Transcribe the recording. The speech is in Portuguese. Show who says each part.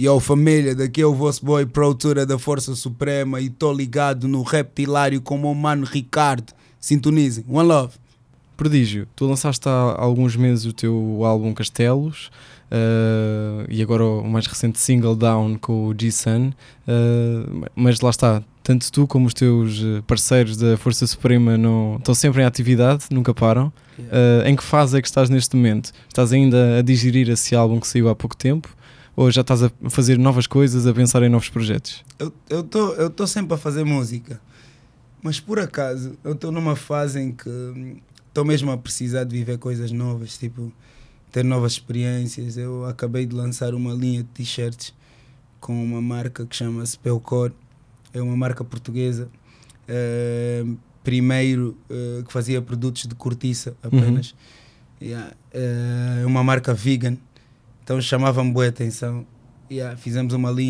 Speaker 1: I'm willing to die for this shit. I done cried for this shit. Might take a life for this shit.
Speaker 2: Yo família, daqui é o vosso boy Produtora da Força Suprema e tô ligado no Reptilário com o mano Ricardo. Sintonizem, one love.
Speaker 3: Prodígio, tu lançaste há alguns meses o teu álbum Castelos uh, e agora o mais recente single Down com o G-Sun, uh, mas lá está, tanto tu como os teus parceiros da Força Suprema não, estão sempre em atividade, nunca param. Uh, em que fase é que estás neste momento? Estás ainda a digerir esse álbum que saiu há pouco tempo? Ou já estás a fazer novas coisas, a pensar em novos projetos?
Speaker 2: Eu estou eu tô sempre a fazer música, mas por acaso eu estou numa fase em que estou mesmo a precisar de viver coisas novas, tipo ter novas experiências. Eu acabei de lançar uma linha de t-shirts com uma marca que chama-se Pelcor, é uma marca portuguesa. Uh, primeiro uh, que fazia produtos de cortiça apenas. É uhum. yeah. uh, uma marca vegan. Então chamava-me boa atenção. Yeah, fizemos uma linha